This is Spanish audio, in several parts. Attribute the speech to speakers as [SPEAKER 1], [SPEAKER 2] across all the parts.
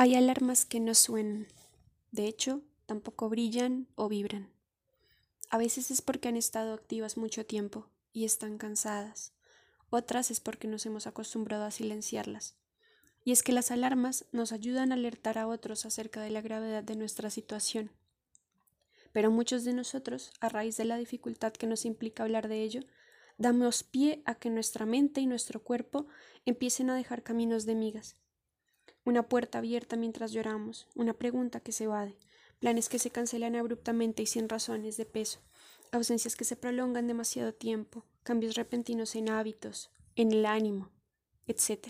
[SPEAKER 1] Hay alarmas que no suenan. De hecho, tampoco brillan o vibran. A veces es porque han estado activas mucho tiempo y están cansadas. Otras es porque nos hemos acostumbrado a silenciarlas. Y es que las alarmas nos ayudan a alertar a otros acerca de la gravedad de nuestra situación. Pero muchos de nosotros, a raíz de la dificultad que nos implica hablar de ello, damos pie a que nuestra mente y nuestro cuerpo empiecen a dejar caminos de migas una puerta abierta mientras lloramos, una pregunta que se evade, planes que se cancelan abruptamente y sin razones de peso, ausencias que se prolongan demasiado tiempo, cambios repentinos en hábitos, en el ánimo, etc.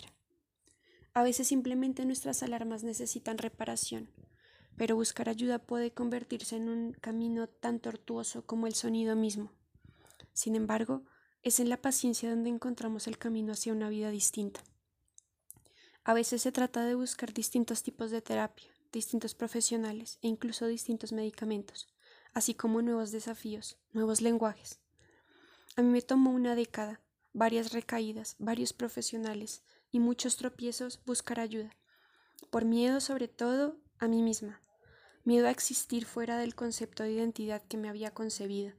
[SPEAKER 1] A veces simplemente nuestras alarmas necesitan reparación, pero buscar ayuda puede convertirse en un camino tan tortuoso como el sonido mismo. Sin embargo, es en la paciencia donde encontramos el camino hacia una vida distinta. A veces se trata de buscar distintos tipos de terapia, distintos profesionales e incluso distintos medicamentos, así como nuevos desafíos, nuevos lenguajes. A mí me tomó una década, varias recaídas, varios profesionales y muchos tropiezos buscar ayuda, por miedo sobre todo a mí misma, miedo a existir fuera del concepto de identidad que me había concebido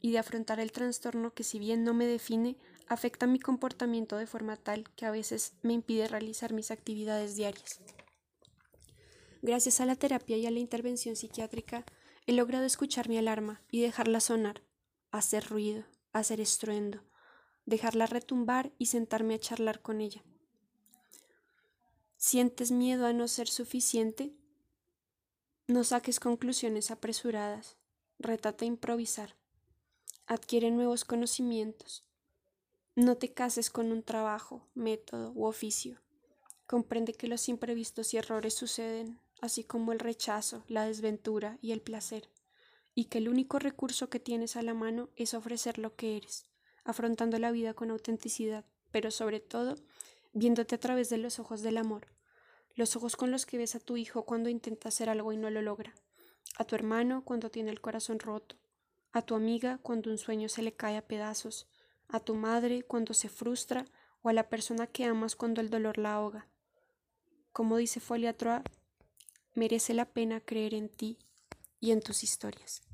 [SPEAKER 1] y de afrontar el trastorno que si bien no me define, afecta mi comportamiento de forma tal que a veces me impide realizar mis actividades diarias. Gracias a la terapia y a la intervención psiquiátrica, he logrado escuchar mi alarma y dejarla sonar, hacer ruido, hacer estruendo, dejarla retumbar y sentarme a charlar con ella. ¿Sientes miedo a no ser suficiente? No saques conclusiones apresuradas, retate a improvisar, adquiere nuevos conocimientos, no te cases con un trabajo, método u oficio. Comprende que los imprevistos y errores suceden, así como el rechazo, la desventura y el placer, y que el único recurso que tienes a la mano es ofrecer lo que eres, afrontando la vida con autenticidad, pero sobre todo viéndote a través de los ojos del amor, los ojos con los que ves a tu hijo cuando intenta hacer algo y no lo logra, a tu hermano cuando tiene el corazón roto, a tu amiga cuando un sueño se le cae a pedazos, a tu madre cuando se frustra o a la persona que amas cuando el dolor la ahoga. Como dice Folia Troa, merece la pena creer en ti y en tus historias.